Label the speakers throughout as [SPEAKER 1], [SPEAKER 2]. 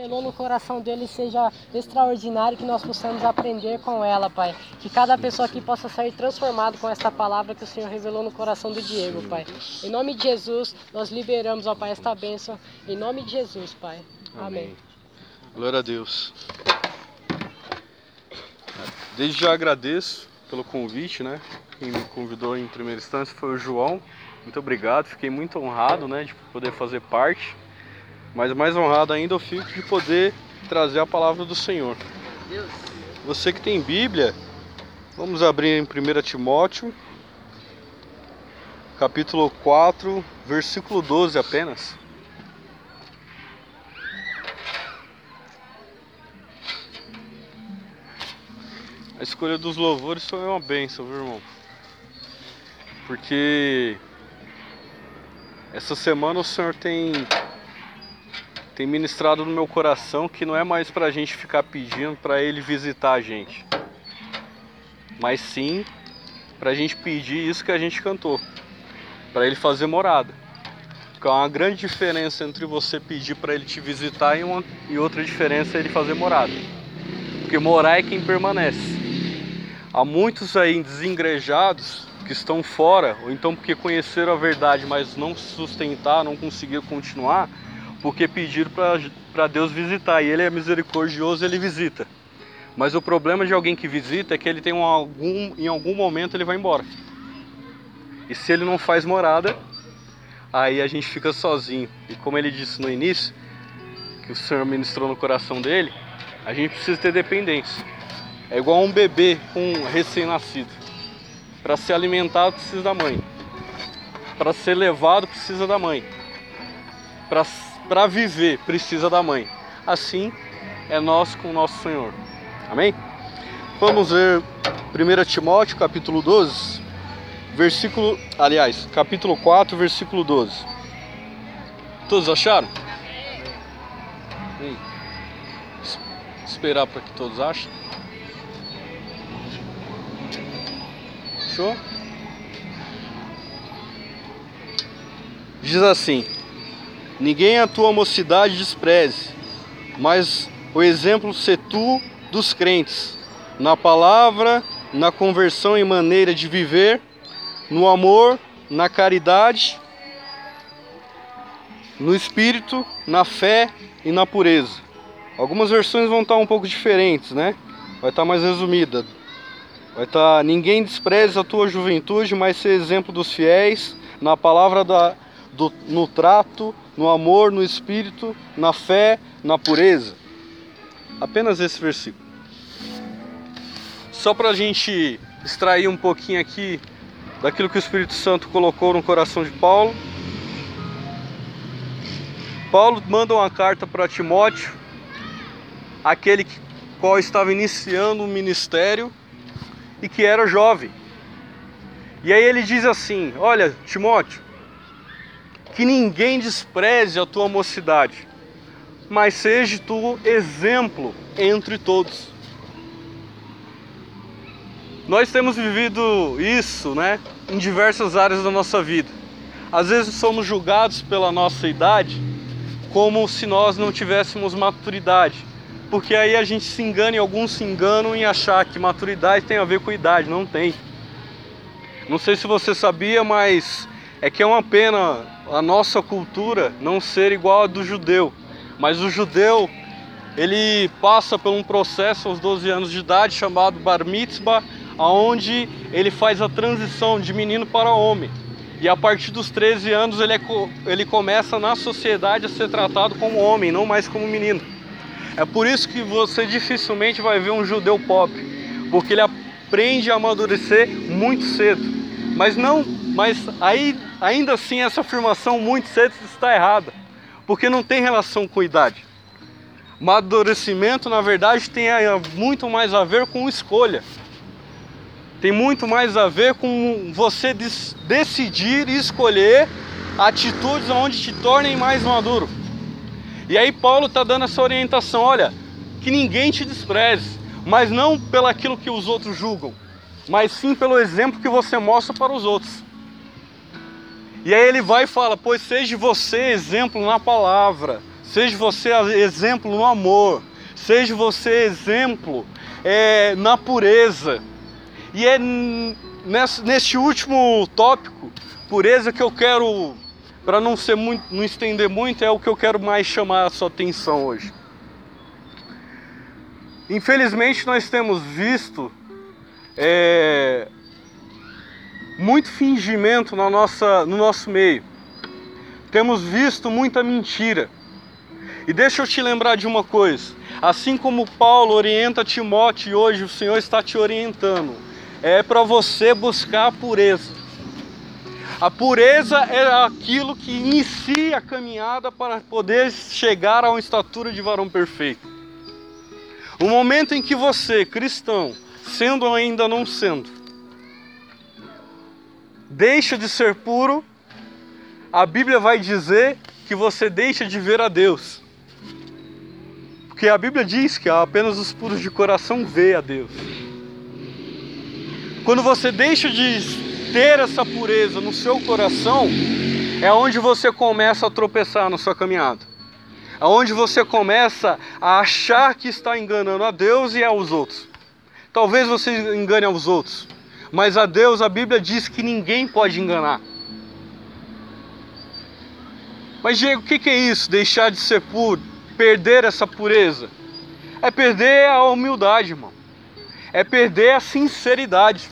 [SPEAKER 1] revelou no coração dele seja extraordinário, que nós possamos aprender com ela, Pai. Que cada pessoa aqui possa sair transformado com esta palavra que o Senhor revelou no coração do Diego, Pai. Em nome de Jesus, nós liberamos, ó Pai, esta bênção. Em nome de Jesus, Pai. Amém. Amém.
[SPEAKER 2] Glória a Deus. Desde já agradeço pelo convite, né? Quem me convidou em primeira instância foi o João. Muito obrigado, fiquei muito honrado, né, de poder fazer parte. Mas mais honrado ainda eu fico de poder trazer a palavra do Senhor. Você que tem Bíblia, vamos abrir em 1 Timóteo, capítulo 4, versículo 12 apenas. A escolha dos louvores foi uma bênção, viu, irmão? Porque essa semana o Senhor tem tem ministrado no meu coração que não é mais para a gente ficar pedindo para Ele visitar a gente, mas sim para a gente pedir isso que a gente cantou, para Ele fazer morada. Porque há uma grande diferença entre você pedir para Ele te visitar e, uma, e outra diferença é Ele fazer morada. Porque morar é quem permanece. Há muitos aí desengrejados que estão fora, ou então porque conheceram a verdade, mas não se sustentaram, não conseguiram continuar, porque pediram para Deus visitar. E Ele é misericordioso, Ele visita. Mas o problema de alguém que visita é que ele tem um, algum, em algum momento ele vai embora. E se ele não faz morada, aí a gente fica sozinho. E como ele disse no início, que o Senhor ministrou no coração dele, a gente precisa ter dependência. É igual um bebê com um recém-nascido. Para ser alimentado precisa da mãe. Para ser levado precisa da mãe. Para viver precisa da mãe. Assim é nós com nosso Senhor. Amém? Vamos ver 1 Timóteo capítulo 12, versículo, aliás, capítulo 4, versículo 12. Todos acharam? Amém. Esperar para que todos achem. Fechou? Diz assim: Ninguém a tua mocidade despreze, mas o exemplo se tu dos crentes, na palavra, na conversão e maneira de viver, no amor, na caridade, no espírito, na fé e na pureza. Algumas versões vão estar um pouco diferentes, né? Vai estar mais resumida. Vai estar: ninguém despreze a tua juventude, mas ser exemplo dos fiéis na palavra da, do, no trato, no amor, no espírito, na fé, na pureza. Apenas esse versículo. Só para a gente extrair um pouquinho aqui daquilo que o Espírito Santo colocou no coração de Paulo. Paulo manda uma carta para Timóteo, aquele que, qual estava iniciando o ministério e que era jovem. E aí ele diz assim: Olha, Timóteo, que ninguém despreze a tua mocidade, mas seja tu exemplo entre todos. Nós temos vivido isso, né, em diversas áreas da nossa vida. Às vezes somos julgados pela nossa idade como se nós não tivéssemos maturidade. Porque aí a gente se engana e alguns se enganam em achar que maturidade tem a ver com idade, não tem. Não sei se você sabia, mas é que é uma pena a nossa cultura não ser igual a do judeu. Mas o judeu, ele passa por um processo aos 12 anos de idade chamado bar mitzvah, aonde ele faz a transição de menino para homem. E a partir dos 13 anos ele, é, ele começa na sociedade a ser tratado como homem, não mais como menino. É por isso que você dificilmente vai ver um judeu pobre, porque ele aprende a amadurecer muito cedo. Mas não, mas aí ainda assim essa afirmação muito cedo está errada, porque não tem relação com idade. Amadurecimento, na verdade, tem muito mais a ver com escolha. Tem muito mais a ver com você decidir e escolher atitudes onde te tornem mais maduro. E aí Paulo está dando essa orientação, olha, que ninguém te despreze, mas não pelo aquilo que os outros julgam, mas sim pelo exemplo que você mostra para os outros. E aí ele vai e fala: Pois seja você exemplo na palavra, seja você exemplo no amor, seja você exemplo é, na pureza. E é nesse, nesse último tópico, pureza, que eu quero, para não ser muito, não estender muito, é o que eu quero mais chamar a sua atenção hoje. Infelizmente nós temos visto é, muito fingimento na nossa, no nosso meio. Temos visto muita mentira. E deixa eu te lembrar de uma coisa. Assim como Paulo orienta Timóteo hoje, o Senhor está te orientando. É para você buscar a pureza. A pureza é aquilo que inicia a caminhada para poder chegar a uma estatura de varão perfeito. O momento em que você, cristão, sendo ou ainda não sendo, deixa de ser puro, a Bíblia vai dizer que você deixa de ver a Deus. Porque a Bíblia diz que apenas os puros de coração vê a Deus. Quando você deixa de ter essa pureza no seu coração, é onde você começa a tropeçar na sua caminhada. É onde você começa a achar que está enganando a Deus e aos outros. Talvez você engane aos outros, mas a Deus a Bíblia diz que ninguém pode enganar. Mas Diego, o que é isso? Deixar de ser puro? perder essa pureza? É perder a humildade, irmão. É perder a sinceridade.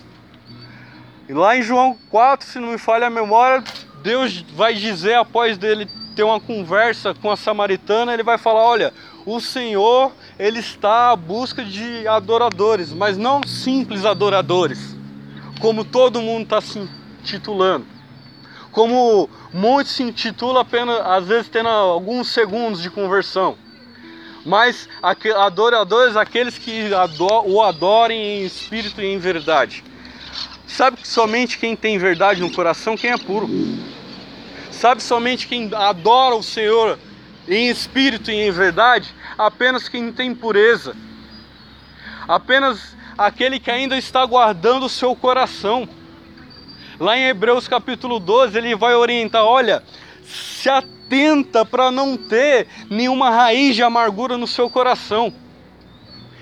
[SPEAKER 2] E lá em João 4, se não me falha a memória, Deus vai dizer após dele ter uma conversa com a samaritana, ele vai falar: "Olha, o Senhor, ele está à busca de adoradores, mas não simples adoradores, como todo mundo está se titulando como muitos se intitulam apenas, às vezes tendo alguns segundos de conversão. Mas adoradores, aqueles que o adorem em espírito e em verdade. Sabe que somente quem tem verdade no coração, quem é puro. Sabe somente quem adora o Senhor em espírito e em verdade, apenas quem tem pureza. Apenas aquele que ainda está guardando o seu coração. Lá em Hebreus capítulo 12, ele vai orientar: olha, se atenta para não ter nenhuma raiz de amargura no seu coração.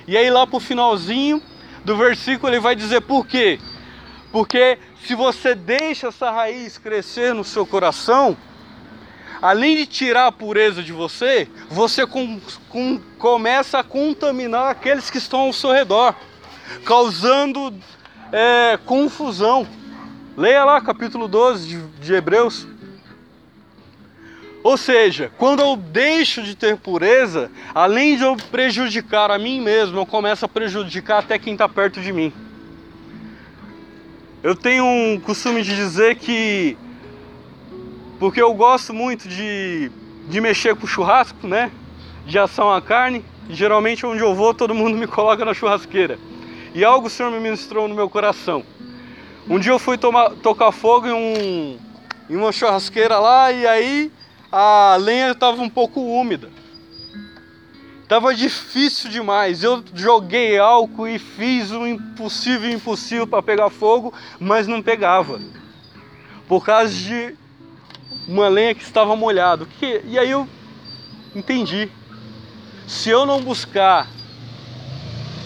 [SPEAKER 2] E aí, lá para o finalzinho do versículo, ele vai dizer por quê? Porque se você deixa essa raiz crescer no seu coração, além de tirar a pureza de você, você com, com, começa a contaminar aqueles que estão ao seu redor, causando é, confusão. Leia lá capítulo 12 de, de Hebreus. Ou seja, quando eu deixo de ter pureza, além de eu prejudicar a mim mesmo, eu começo a prejudicar até quem está perto de mim. Eu tenho um costume de dizer que, porque eu gosto muito de, de mexer com churrasco, né? De ação à carne, geralmente onde eu vou todo mundo me coloca na churrasqueira. E algo o Senhor me ministrou no meu coração. Um dia eu fui tomar, tocar fogo em, um, em uma churrasqueira lá e aí a lenha estava um pouco úmida. Tava difícil demais. Eu joguei álcool e fiz o impossível impossível para pegar fogo, mas não pegava. Por causa de uma lenha que estava molhada. E aí eu entendi. Se eu não buscar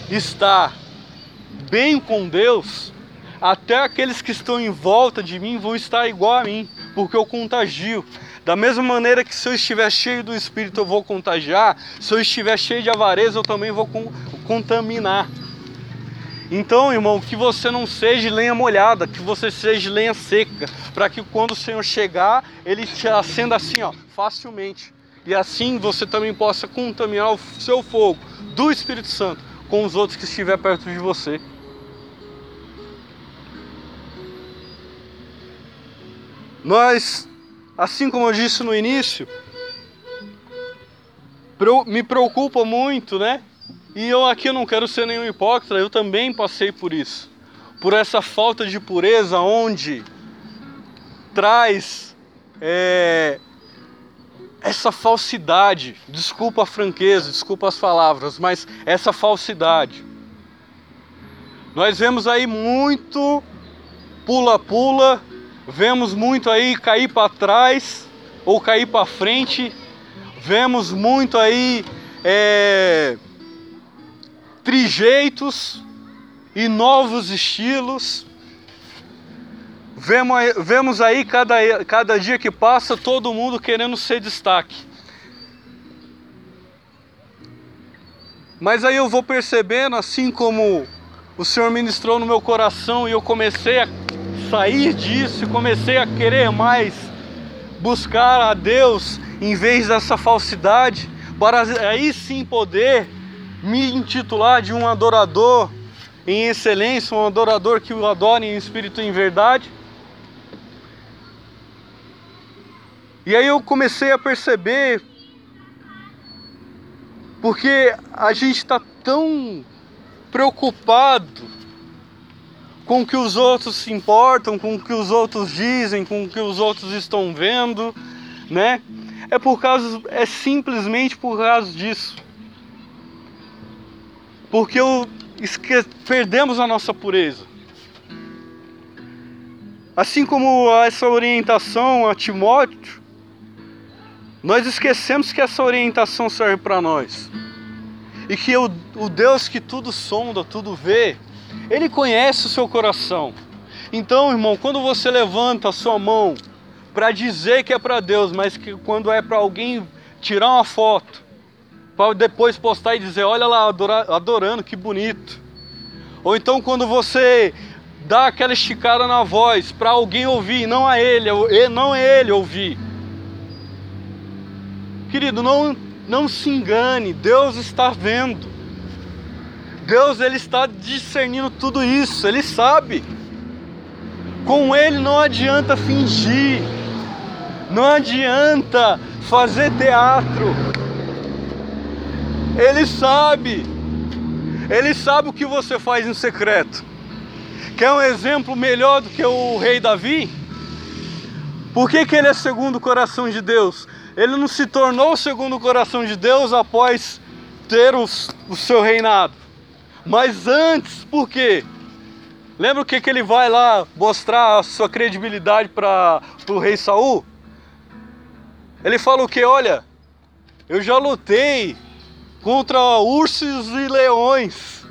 [SPEAKER 2] estar bem com Deus, até aqueles que estão em volta de mim vão estar igual a mim, porque eu contagio. Da mesma maneira que se eu estiver cheio do Espírito eu vou contagiar, se eu estiver cheio de avareza eu também vou contaminar. Então, irmão, que você não seja lenha molhada, que você seja lenha seca, para que quando o Senhor chegar, ele te acenda assim, ó, facilmente. E assim você também possa contaminar o seu fogo do Espírito Santo com os outros que estiver perto de você. Nós, assim como eu disse no início, me preocupa muito, né? E eu aqui não quero ser nenhum hipócrita, eu também passei por isso. Por essa falta de pureza, onde traz é, essa falsidade. Desculpa a franqueza, desculpa as palavras, mas essa falsidade. Nós vemos aí muito pula-pula Vemos muito aí cair para trás ou cair para frente, vemos muito aí é, trejeitos e novos estilos. Vemos, vemos aí cada, cada dia que passa todo mundo querendo ser destaque. Mas aí eu vou percebendo, assim como o Senhor ministrou no meu coração e eu comecei a sair disso, comecei a querer mais buscar a Deus em vez dessa falsidade, para aí sim poder me intitular de um adorador em excelência, um adorador que o adora em espírito e em verdade. E aí eu comecei a perceber, porque a gente está tão preocupado com o que os outros se importam, com o que os outros dizem, com o que os outros estão vendo, né? É por causa, é simplesmente por causa disso. Porque esque... perdemos a nossa pureza. Assim como essa orientação a Timóteo, nós esquecemos que essa orientação serve para nós. E que o, o Deus que tudo sonda, tudo vê, Ele conhece o seu coração. Então, irmão, quando você levanta a sua mão para dizer que é para Deus, mas que quando é para alguém tirar uma foto, para depois postar e dizer, olha lá, adorando, que bonito. Ou então quando você dá aquela esticada na voz para alguém ouvir, não a ele, não é ele ouvir. Querido, não, não se engane, Deus está vendo. Deus ele está discernindo tudo isso, ele sabe. Com ele não adianta fingir. Não adianta fazer teatro. Ele sabe. Ele sabe o que você faz em secreto. Quer um exemplo melhor do que o rei Davi? Por que, que ele é segundo o coração de Deus? Ele não se tornou segundo o coração de Deus após ter os, o seu reinado. Mas antes, por quê? Lembra o que, que ele vai lá mostrar a sua credibilidade para o rei Saul? Ele fala o que? Olha, eu já lutei contra ursos e leões.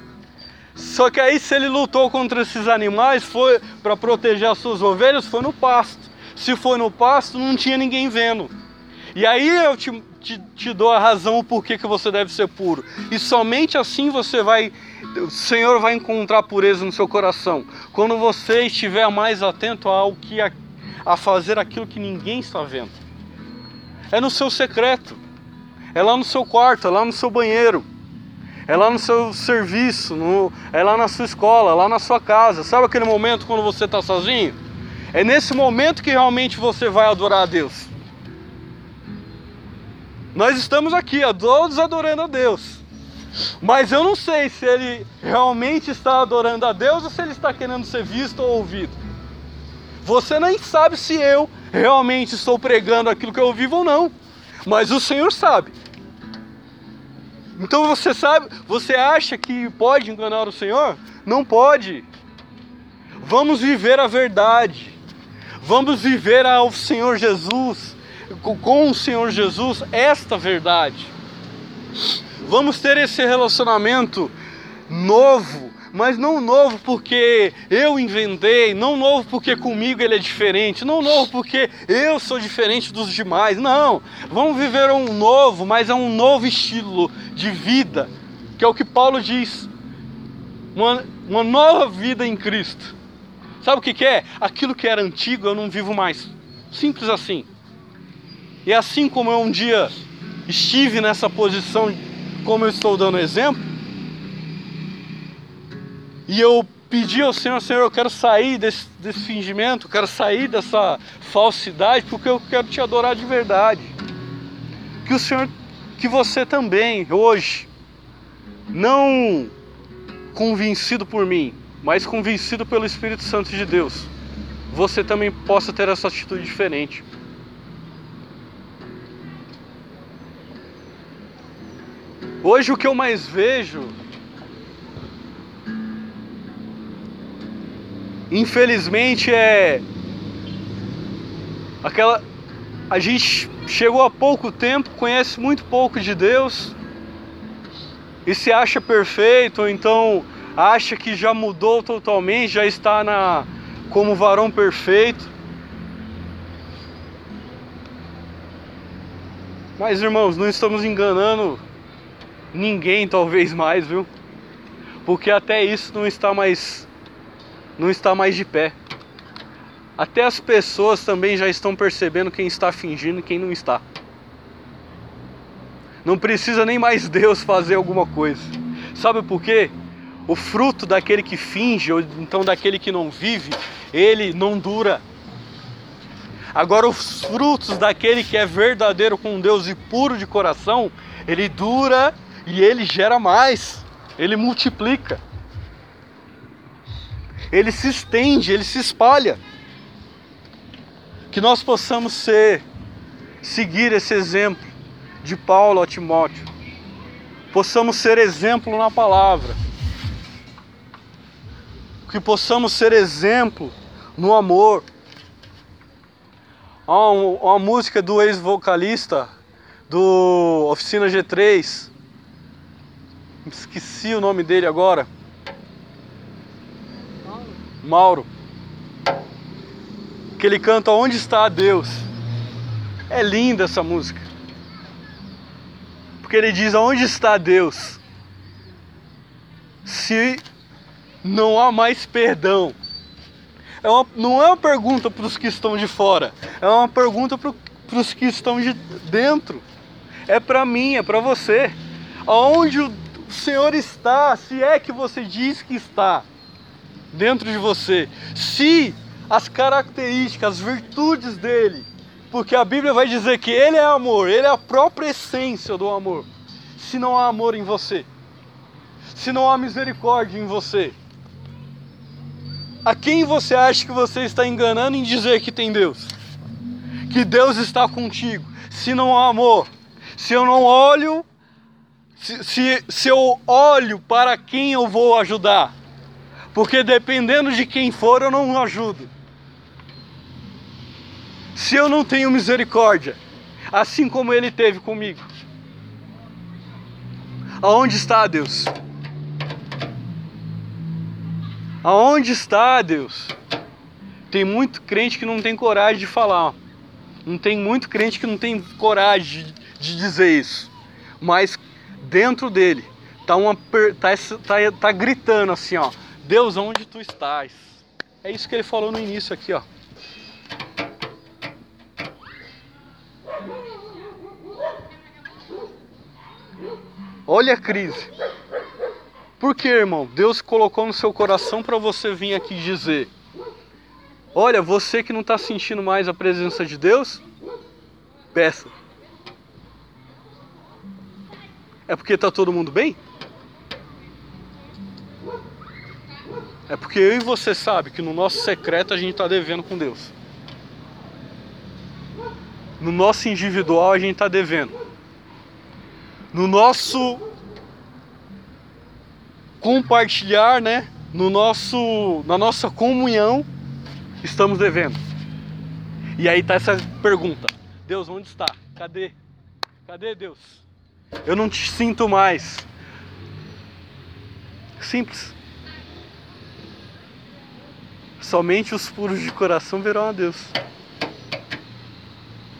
[SPEAKER 2] Só que aí se ele lutou contra esses animais, foi para proteger as suas ovelhas, foi no pasto. Se foi no pasto, não tinha ninguém vendo. E aí eu te, te, te dou a razão por que, que você deve ser puro. E somente assim você vai, o Senhor vai encontrar pureza no seu coração. Quando você estiver mais atento ao que a, a fazer aquilo que ninguém está vendo é no seu secreto, é lá no seu quarto, é lá no seu banheiro, é lá no seu serviço, no, é lá na sua escola, lá na sua casa. Sabe aquele momento quando você está sozinho? É nesse momento que realmente você vai adorar a Deus. Nós estamos aqui, todos adorando a Deus. Mas eu não sei se ele realmente está adorando a Deus ou se ele está querendo ser visto ou ouvido. Você nem sabe se eu realmente estou pregando aquilo que eu vivo ou não. Mas o Senhor sabe. Então você sabe, você acha que pode enganar o Senhor? Não pode. Vamos viver a verdade. Vamos viver ao Senhor Jesus, com o Senhor Jesus, esta verdade. Vamos ter esse relacionamento novo mas não novo porque eu inventei, não novo porque comigo ele é diferente, não novo porque eu sou diferente dos demais. Não, vamos viver um novo, mas é um novo estilo de vida, que é o que Paulo diz. Uma, uma nova vida em Cristo. Sabe o que, que é? Aquilo que era antigo eu não vivo mais. Simples assim. E assim como eu um dia estive nessa posição, como eu estou dando exemplo, e eu pedi ao Senhor, Senhor, eu quero sair desse, desse fingimento, quero sair dessa falsidade, porque eu quero te adorar de verdade. Que o Senhor, que você também, hoje, não convencido por mim, mas convencido pelo Espírito Santo de Deus, você também possa ter essa atitude diferente. Hoje o que eu mais vejo infelizmente é aquela a gente chegou há pouco tempo, conhece muito pouco de Deus e se acha perfeito, ou então acha que já mudou totalmente, já está na como varão perfeito. Mas irmãos, não estamos enganando ninguém talvez mais, viu? Porque até isso não está mais não está mais de pé. Até as pessoas também já estão percebendo quem está fingindo e quem não está. Não precisa nem mais Deus fazer alguma coisa. Sabe por quê? O fruto daquele que finge, ou então daquele que não vive, ele não dura. Agora, os frutos daquele que é verdadeiro com Deus e puro de coração, ele dura e ele gera mais, ele multiplica, ele se estende, ele se espalha. Que nós possamos ser, seguir esse exemplo de Paulo a Timóteo, possamos ser exemplo na palavra, que possamos ser exemplo no amor. Há uma música do ex-vocalista do Oficina G3, esqueci o nome dele agora. Mauro. Que ele canta Onde está Deus? É linda essa música. Porque ele diz: Onde está Deus? Se não há mais perdão. É uma, não é uma pergunta para os que estão de fora, é uma pergunta para os que estão de dentro. É para mim, é para você. Aonde o o Senhor está, se é que você diz que está dentro de você, se as características, as virtudes dele, porque a Bíblia vai dizer que ele é amor, ele é a própria essência do amor. Se não há amor em você, se não há misericórdia em você, a quem você acha que você está enganando em dizer que tem Deus? Que Deus está contigo. Se não há amor, se eu não olho se, se, se eu olho para quem eu vou ajudar. Porque dependendo de quem for, eu não ajudo. Se eu não tenho misericórdia, assim como ele teve comigo, aonde está Deus? Aonde está Deus? Tem muito crente que não tem coragem de falar. Não tem muito crente que não tem coragem de, dizer isso. Mas dentro dele tá uma tá, tá, tá gritando assim, ó, Deus, onde tu estás? É isso que ele falou no início aqui, ó. Olha a crise. Por que, irmão? Deus colocou no seu coração para você vir aqui dizer: Olha, você que não está sentindo mais a presença de Deus, peça. É porque tá todo mundo bem? É porque eu e você sabe que no nosso secreto a gente tá devendo com Deus. No nosso individual a gente tá devendo. No nosso compartilhar, né? No nosso na nossa comunhão estamos devendo. E aí tá essa pergunta: Deus, onde está? Cadê? Cadê Deus? Eu não te sinto mais. Simples. Somente os puros de coração verão a Deus.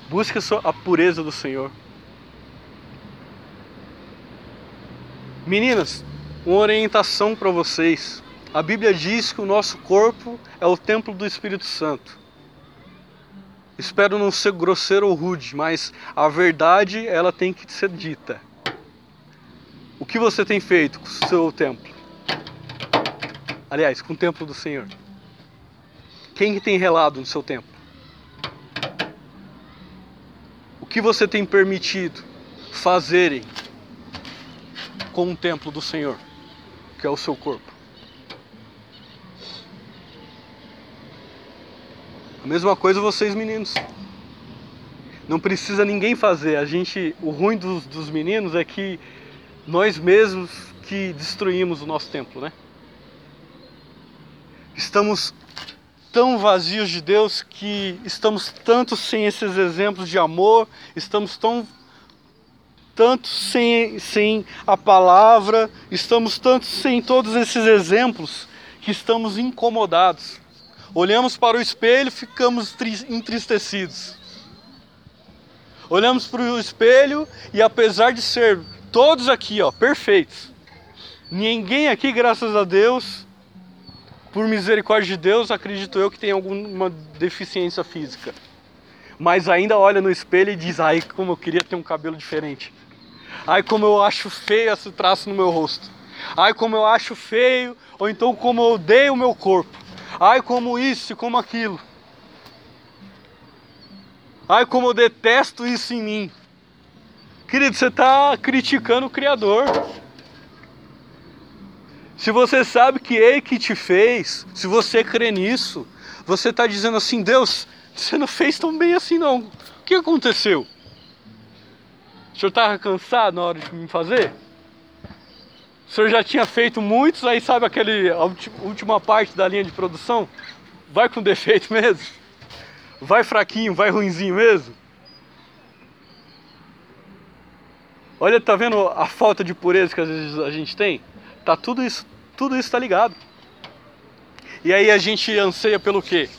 [SPEAKER 2] Busque a pureza do Senhor. Meninas, uma orientação para vocês. A Bíblia diz que o nosso corpo é o templo do Espírito Santo. Espero não ser grosseiro ou rude, mas a verdade ela tem que ser dita. O que você tem feito com o seu templo? Aliás, com o templo do Senhor. Quem que tem relado no seu templo? O que você tem permitido fazerem com o templo do Senhor, que é o seu corpo? A mesma coisa vocês meninos. Não precisa ninguém fazer. A gente, o ruim dos, dos meninos é que nós mesmos que destruímos o nosso templo, né? Estamos tão vazios de Deus que estamos tanto sem esses exemplos de amor, estamos tão tanto sem, sem a palavra, estamos tanto sem todos esses exemplos que estamos incomodados. Olhamos para o espelho ficamos entristecidos. Olhamos para o espelho e apesar de ser todos aqui, ó, perfeitos, ninguém aqui, graças a Deus, por misericórdia de Deus, acredito eu que tem alguma deficiência física. Mas ainda olha no espelho e diz: "Ai, como eu queria ter um cabelo diferente. Ai, como eu acho feio esse traço no meu rosto. Ai, como eu acho feio, ou então como eu odeio o meu corpo. Ai, como isso, como aquilo. Ai, como eu detesto isso em mim. Querido, você está criticando o Criador. Se você sabe que Ele que te fez, se você crê nisso, você está dizendo assim: Deus, você não fez tão bem assim não. O que aconteceu? O senhor estava cansado na hora de me fazer? O senhor já tinha feito muitos, aí sabe aquele a última parte da linha de produção? Vai com defeito mesmo? Vai fraquinho, vai ruinzinho mesmo? Olha, tá vendo a falta de pureza que às vezes a gente tem? Tá tudo isso, tudo isso tá ligado. E aí a gente anseia pelo quê?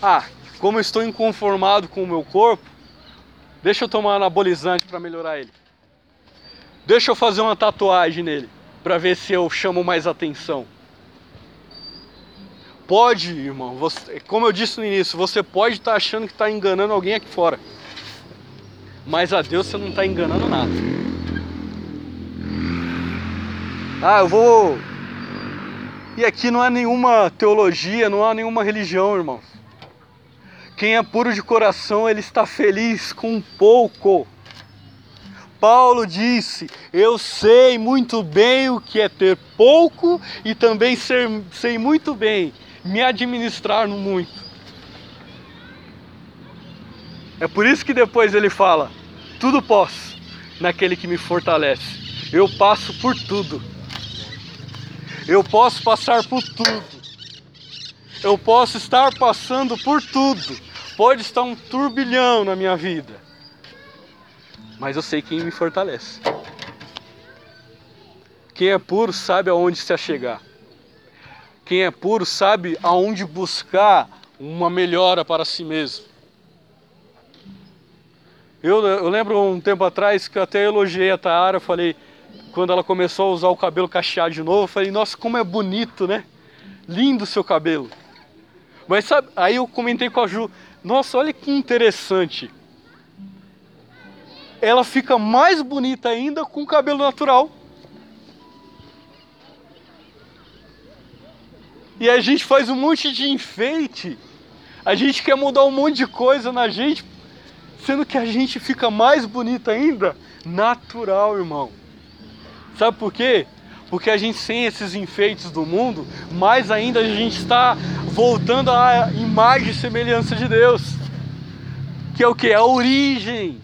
[SPEAKER 2] Ah, como eu estou inconformado com o meu corpo, deixa eu tomar anabolizante para melhorar ele. Deixa eu fazer uma tatuagem nele para ver se eu chamo mais atenção. Pode, irmão, você, como eu disse no início, você pode estar tá achando que está enganando alguém aqui fora. Mas a Deus você não está enganando nada. Ah, eu vou. E aqui não há nenhuma teologia, não há nenhuma religião, irmãos. Quem é puro de coração, ele está feliz com pouco. Paulo disse: Eu sei muito bem o que é ter pouco e também ser, sei muito bem me administrar no muito. É por isso que depois ele fala: Tudo posso naquele que me fortalece. Eu passo por tudo. Eu posso passar por tudo. Eu posso estar passando por tudo. Pode estar um turbilhão na minha vida mas eu sei quem me fortalece. Quem é puro sabe aonde se achegar. Quem é puro sabe aonde buscar uma melhora para si mesmo. Eu, eu lembro um tempo atrás que eu até elogiei a Taara, falei, quando ela começou a usar o cabelo cacheado de novo, eu falei, nossa, como é bonito, né? Lindo o seu cabelo. Mas sabe, aí eu comentei com a Ju, nossa, olha que interessante ela fica mais bonita ainda com cabelo natural. E a gente faz um monte de enfeite. A gente quer mudar um monte de coisa na gente, sendo que a gente fica mais bonita ainda natural, irmão. Sabe por quê? Porque a gente sem esses enfeites do mundo, mais ainda a gente está voltando à imagem e semelhança de Deus. Que é o que? A origem.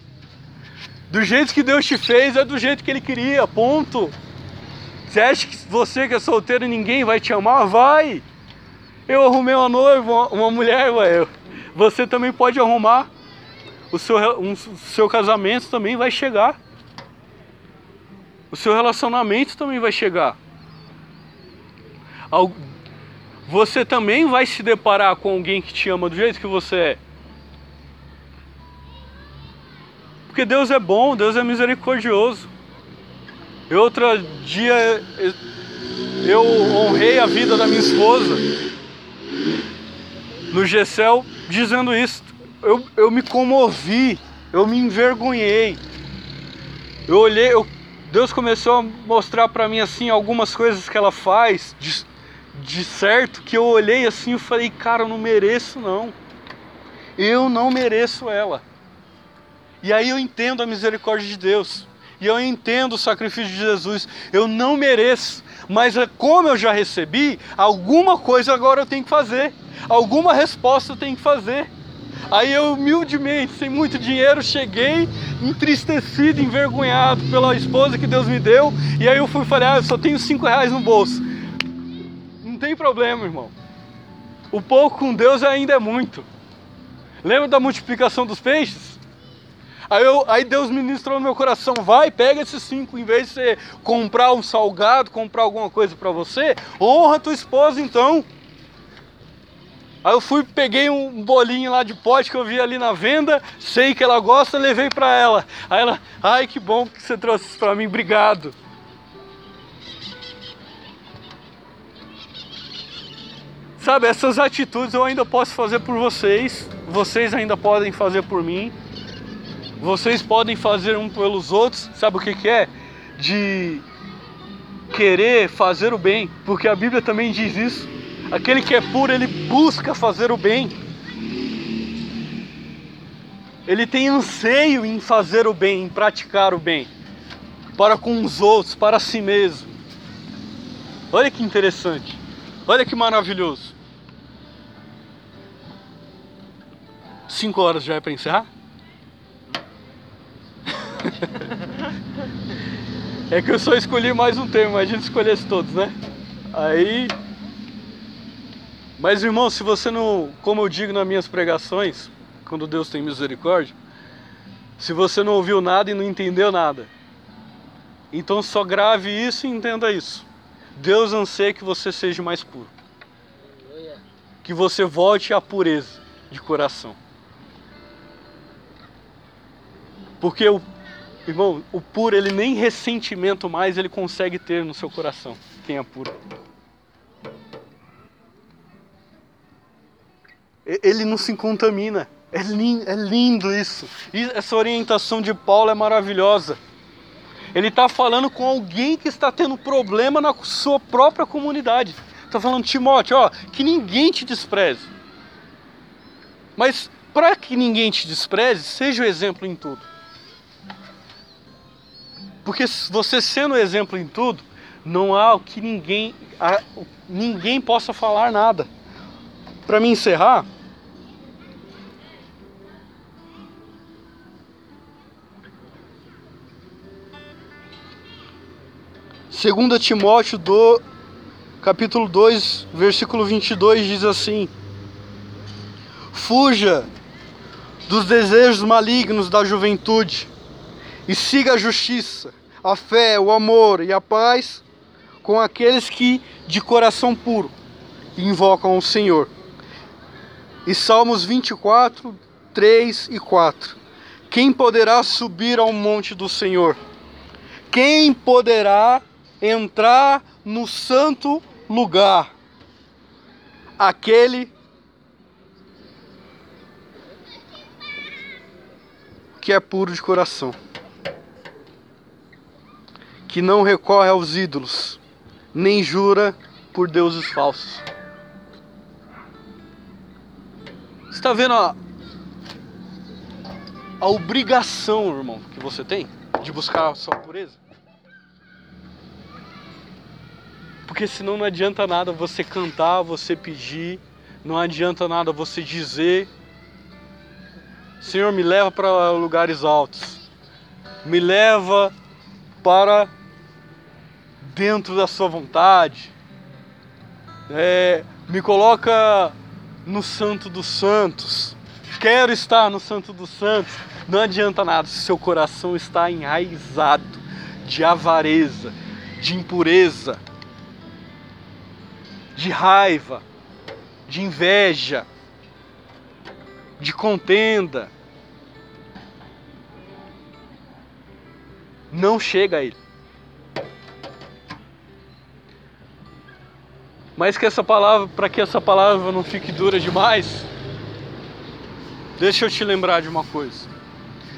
[SPEAKER 2] Do jeito que Deus te fez, é do jeito que Ele queria, ponto. Você acha que você que é solteiro ninguém vai te amar? Vai! Eu arrumei uma noiva, uma mulher, ué. Você também pode arrumar. O seu, um, seu casamento também vai chegar. O seu relacionamento também vai chegar. Você também vai se deparar com alguém que te ama do jeito que você é. Porque Deus é bom, Deus é misericordioso. E outro dia eu honrei a vida da minha esposa no Gessel dizendo isso. Eu, eu me comovi, eu me envergonhei. Eu olhei, eu, Deus começou a mostrar para mim assim algumas coisas que ela faz de, de certo que eu olhei assim e falei, cara, eu não mereço não. Eu não mereço ela. E aí eu entendo a misericórdia de Deus. E eu entendo o sacrifício de Jesus. Eu não mereço, mas é como eu já recebi, alguma coisa agora eu tenho que fazer. Alguma resposta eu tenho que fazer. Aí eu humildemente, sem muito dinheiro, cheguei entristecido, envergonhado pela esposa que Deus me deu. E aí eu fui falei, ah, eu só tenho cinco reais no bolso. Não tem problema, irmão. O pouco com Deus ainda é muito. Lembra da multiplicação dos peixes? Aí, eu, aí Deus ministrou no meu coração: vai, pega esses cinco, em vez de você comprar um salgado, comprar alguma coisa para você, honra tua esposa então. Aí eu fui, peguei um bolinho lá de pote que eu vi ali na venda, sei que ela gosta, levei para ela. Aí ela, ai que bom que você trouxe isso para mim, obrigado. Sabe, essas atitudes eu ainda posso fazer por vocês, vocês ainda podem fazer por mim, vocês podem fazer um pelos outros, sabe o que, que é? De querer fazer o bem, porque a Bíblia também diz isso. Aquele que é puro, ele busca fazer o bem. Ele tem anseio em fazer o bem, em praticar o bem, para com os outros, para si mesmo. Olha que interessante, olha que maravilhoso. Cinco horas já é para encerrar? é que eu só escolhi mais um tema, imagina se escolhesse todos, né? Aí. Mas irmão, se você não. Como eu digo nas minhas pregações, quando Deus tem misericórdia, se você não ouviu nada e não entendeu nada, então só grave isso e entenda isso. Deus anseia que você seja mais puro. Que você volte à pureza de coração. Porque o irmão, o puro ele nem ressentimento mais ele consegue ter no seu coração. Quem é puro? Ele não se contamina. É lindo, é lindo isso. E essa orientação de Paulo é maravilhosa. Ele está falando com alguém que está tendo problema na sua própria comunidade. Está falando, Timóteo, ó, que ninguém te despreze. Mas para que ninguém te despreze, seja o exemplo em tudo. Porque você sendo exemplo em tudo, não há o que ninguém, ninguém possa falar nada. Para me encerrar, Segunda Timóteo do capítulo 2, versículo 22 diz assim: Fuja dos desejos malignos da juventude e siga a justiça, a fé, o amor e a paz com aqueles que de coração puro invocam o Senhor. E Salmos 24, 3 e 4. Quem poderá subir ao monte do Senhor? Quem poderá entrar no santo lugar? Aquele que é puro de coração que não recorre aos ídolos, nem jura por deuses falsos. Está vendo a, a obrigação, irmão, que você tem de buscar a sua pureza? Porque senão não adianta nada você cantar, você pedir, não adianta nada você dizer: Senhor, me leva para lugares altos, me leva para dentro da sua vontade. É, me coloca no Santo dos Santos. Quero estar no Santo dos Santos. Não adianta nada se seu coração está enraizado de avareza, de impureza, de raiva, de inveja, de contenda. Não chega a ele. Mas que essa palavra, para que essa palavra não fique dura demais, deixa eu te lembrar de uma coisa.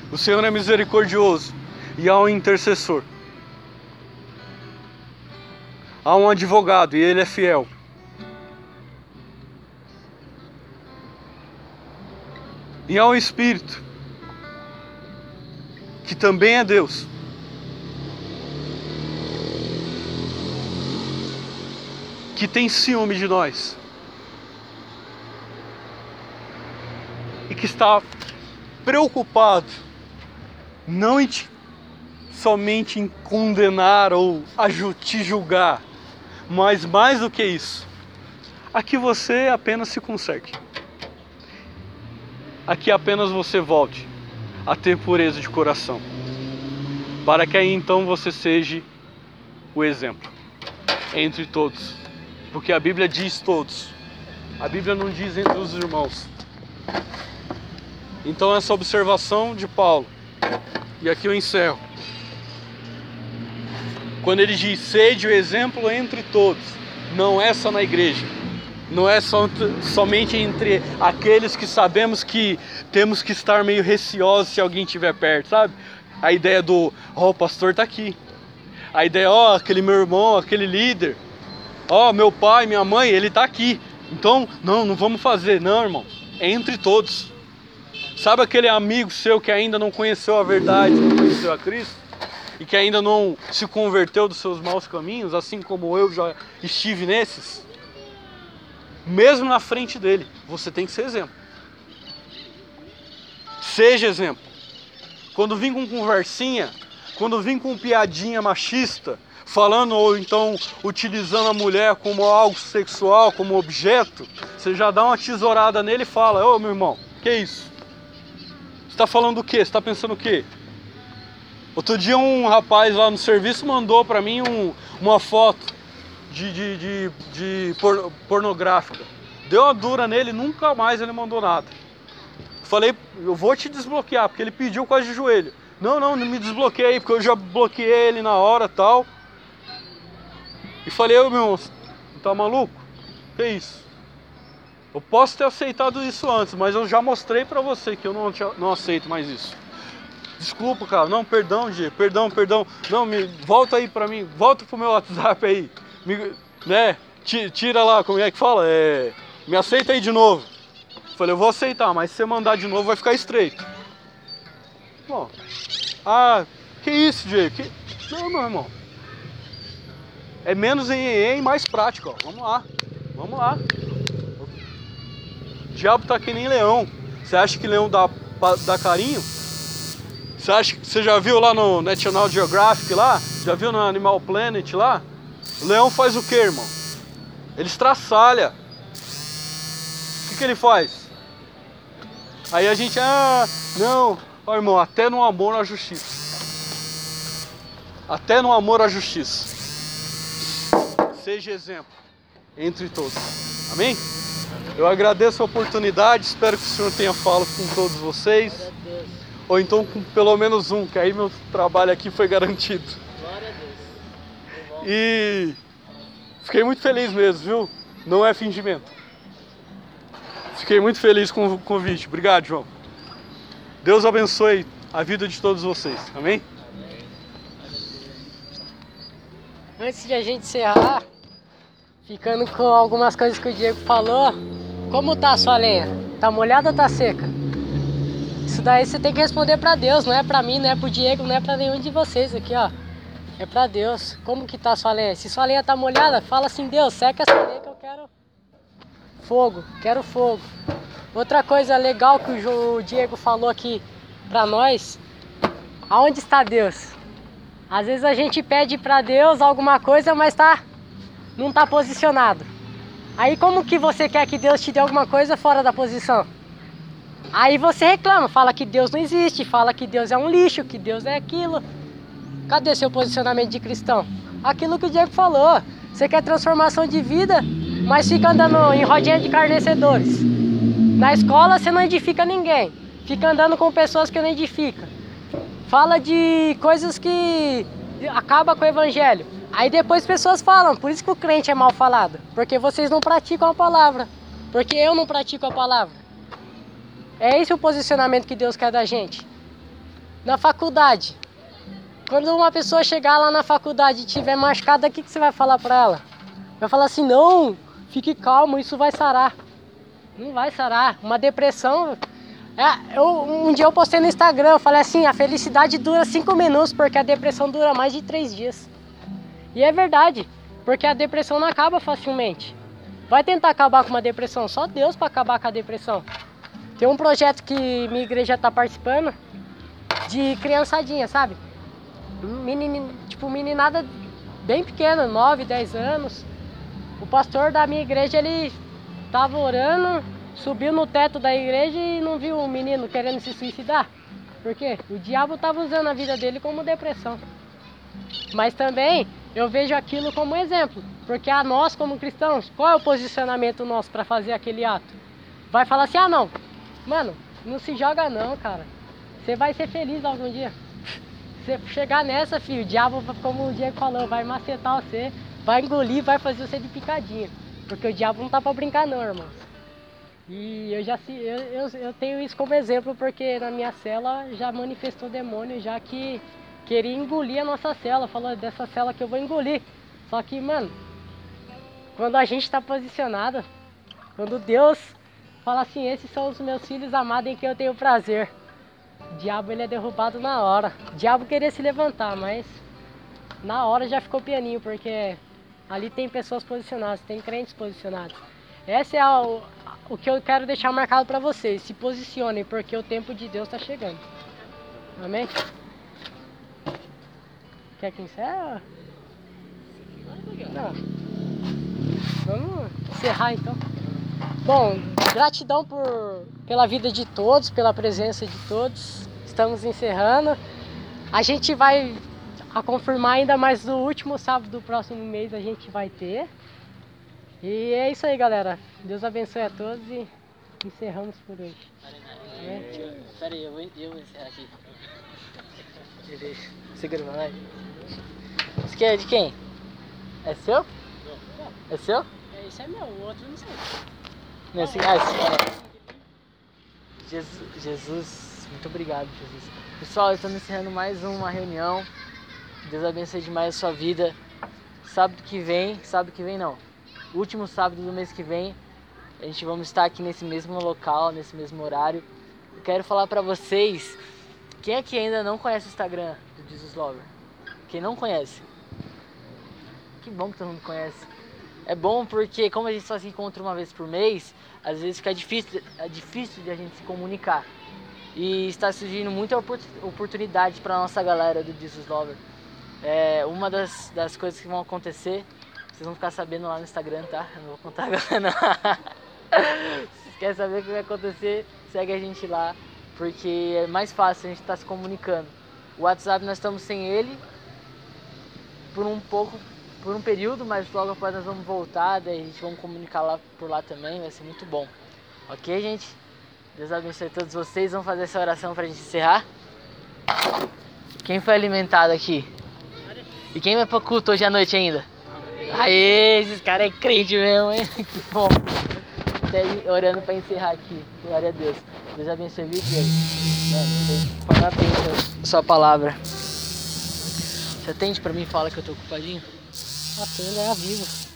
[SPEAKER 2] O Senhor é misericordioso e há um intercessor. Há um advogado e ele é fiel. E há um espírito que também é Deus. Que tem ciúme de nós e que está preocupado não em te, somente em condenar ou te julgar, mas mais do que isso, a que você apenas se conserte. A que apenas você volte a ter pureza de coração. Para que aí então você seja o exemplo entre todos. Porque a Bíblia diz todos. A Bíblia não diz entre os irmãos. Então essa observação de Paulo. E aqui eu encerro. Quando ele diz sede o exemplo entre todos, não é só na igreja, não é só, somente entre aqueles que sabemos que temos que estar meio receosos se alguém estiver perto, sabe? A ideia do, ó, oh, o pastor está aqui. A ideia, ó, oh, aquele meu irmão, aquele líder, ó, oh, meu pai, minha mãe, ele está aqui. Então, não, não vamos fazer, não, irmão. É entre todos. Sabe aquele amigo seu que ainda não conheceu a verdade, não conheceu a Cristo? E que ainda não se converteu dos seus maus caminhos, assim como eu já estive nesses? Mesmo na frente dele, você tem que ser exemplo. Seja exemplo. Quando vim com conversinha, quando vim com piadinha machista, falando ou então utilizando a mulher como algo sexual, como objeto, você já dá uma tesourada nele e fala: Ô meu irmão, que isso? Você está falando o quê? Você está pensando o quê? Outro dia um rapaz lá no serviço mandou para mim um, uma foto de, de, de, de por, pornográfica. Deu uma dura nele, nunca mais ele mandou nada. Falei, eu vou te desbloquear, porque ele pediu quase de joelho. Não, não, não me desbloqueei, porque eu já bloqueei ele na hora tal. E falei, meu irmão, tá maluco? Que isso? Eu posso ter aceitado isso antes, mas eu já mostrei pra você que eu não, não aceito mais isso. Desculpa, cara. Não, perdão, G. Perdão, perdão. Não, me volta aí pra mim. Volta pro meu WhatsApp aí. Me, né? Tira lá, como é que fala? É, me aceita aí de novo. Falei, eu vou aceitar, mas se você mandar de novo vai ficar estreito. Bom. Ah, que isso, Diego? Que... Não, meu irmão. É menos em e mais prático, ó. Vamos lá. Vamos lá. O diabo tá que nem leão. Você acha que leão dá, dá carinho? Você acha que você já viu lá no National Geographic lá? Já viu no Animal Planet lá? O leão faz o que, irmão? Ele estraçalha. O que, que ele faz? Aí a gente, ah, não, ó, irmão, até no amor à justiça. Até no amor à justiça. Seja exemplo entre todos. Amém? Eu agradeço a oportunidade, espero que o Senhor tenha falado com todos vocês. Ou então com pelo menos um, que aí meu trabalho aqui foi garantido. E fiquei muito feliz mesmo, viu? Não é fingimento. Fiquei muito feliz com o convite. Obrigado, João. Deus abençoe a vida de todos vocês. Amém?
[SPEAKER 1] Antes de a gente encerrar, ficando com algumas coisas que o Diego falou, como tá a sua lenha? Tá molhada ou tá seca? Isso daí você tem que responder para Deus, não é para mim, não é pro Diego, não é para nenhum de vocês aqui, ó. É para Deus. Como que tá a sua lenha? Se sua lenha tá molhada, fala assim, Deus, seca essa lenha que eu quero fogo, quero fogo. Outra coisa legal que o Diego falou aqui para nós, aonde está Deus? Às vezes a gente pede para Deus alguma coisa, mas tá não tá posicionado. Aí como que você quer que Deus te dê alguma coisa fora da posição? Aí você reclama, fala que Deus não existe, fala que Deus é um lixo, que Deus é aquilo. Cadê seu posicionamento de cristão? Aquilo que o Diego falou. Você quer transformação de vida, mas fica andando em rodinha de carnecedores. Na escola você não edifica ninguém. Fica andando com pessoas que não edificam. Fala de coisas que acaba com o evangelho. Aí depois pessoas falam, por isso que o crente é mal falado. Porque vocês não praticam a palavra. Porque eu não pratico a palavra. É esse o posicionamento que Deus quer da gente. Na faculdade, quando uma pessoa chegar lá na faculdade e tiver machucada, o que, que você vai falar para ela? Vai falar assim, não, fique calmo, isso vai sarar. Não vai sarar. Uma depressão. É, eu, um dia eu postei no Instagram, eu falei assim, a felicidade dura cinco minutos, porque a depressão dura mais de três dias. E é verdade, porque a depressão não acaba facilmente. Vai tentar acabar com uma depressão, só Deus para acabar com a depressão. Tem um projeto que minha igreja está participando de criançadinha, sabe? Menin, tipo, meninada bem pequena, 9, 10 anos. o pastor da minha igreja, ele tava orando, subiu no teto da igreja e não viu um menino querendo se suicidar. Por quê? O diabo estava usando a vida dele como depressão. Mas também eu vejo aquilo como exemplo, porque a nós como cristãos, qual é o posicionamento nosso para fazer aquele ato? Vai falar assim: "Ah, não. Mano, não se joga não, cara. Você vai ser feliz algum dia. Você chegar nessa, filho, o diabo, como o Diego falou, vai macetar você, vai engolir, vai fazer você de picadinha. Porque o diabo não tá pra brincar não, irmãos. E eu já eu, eu, eu tenho isso como exemplo porque na minha cela já manifestou demônio já que queria engolir a nossa cela, falou dessa cela que eu vou engolir. Só que, mano, quando a gente está posicionado, quando Deus fala assim, esses são os meus filhos amados em que eu tenho prazer. O diabo ele é derrubado na hora. O diabo queria se levantar, mas na hora já ficou pianinho, porque ali tem pessoas posicionadas, tem crentes posicionados. Essa é a, o que eu quero deixar marcado para vocês. Se posicionem, porque o tempo de Deus está chegando. Amém? Quer que encerre? Não. Vamos encerrar então. Bom, gratidão por, pela vida de todos, pela presença de todos. Estamos encerrando. A gente vai a confirmar ainda mais no último sábado do próximo mês a gente vai ter. E é isso aí, galera. Deus abençoe a todos e encerramos por hoje.
[SPEAKER 3] Pera aí, eu vou, eu vou encerrar aqui. Uma live. Isso aqui é de quem? É seu? É seu?
[SPEAKER 1] É, esse é meu, o outro não sei.
[SPEAKER 3] Não, esse, ah, esse é. Jesus, Jesus, muito obrigado, Jesus. Pessoal, estamos encerrando mais uma reunião. Deus abençoe demais a sua vida. Sábado que vem, sábado que vem não. Último sábado do mês que vem, a gente vamos estar aqui nesse mesmo local, nesse mesmo horário. Eu quero falar pra vocês, quem aqui ainda não conhece o Instagram do Jesus Lover? Quem não conhece? Que bom que todo mundo conhece. É bom porque como a gente só se encontra uma vez por mês, às vezes fica difícil, é difícil de a gente se comunicar. E está surgindo muita oportunidade para nossa galera do Jesus Lover. É, uma das, das coisas que vão acontecer, vocês vão ficar sabendo lá no Instagram, tá? Eu não vou contar agora não. Se quer saber o que vai acontecer, segue a gente lá, porque é mais fácil a gente estar tá se comunicando. O WhatsApp nós estamos sem ele por um pouco, por um período, mas logo após nós vamos voltar, daí a gente vai comunicar lá por lá também, vai ser muito bom. Ok, gente? Deus abençoe todos vocês. Vamos fazer essa oração para a gente encerrar. Quem foi alimentado aqui? E quem vai pro culto hoje à noite ainda? Aê, esses caras é crente mesmo, hein? Que bom. Até orando pra encerrar aqui. Glória a Deus. Deus abençoe, viu, Diego? Põe na frente a sua palavra. Você atende pra mim e fala que eu tô ocupadinho?
[SPEAKER 1] Atendo, é a vivo.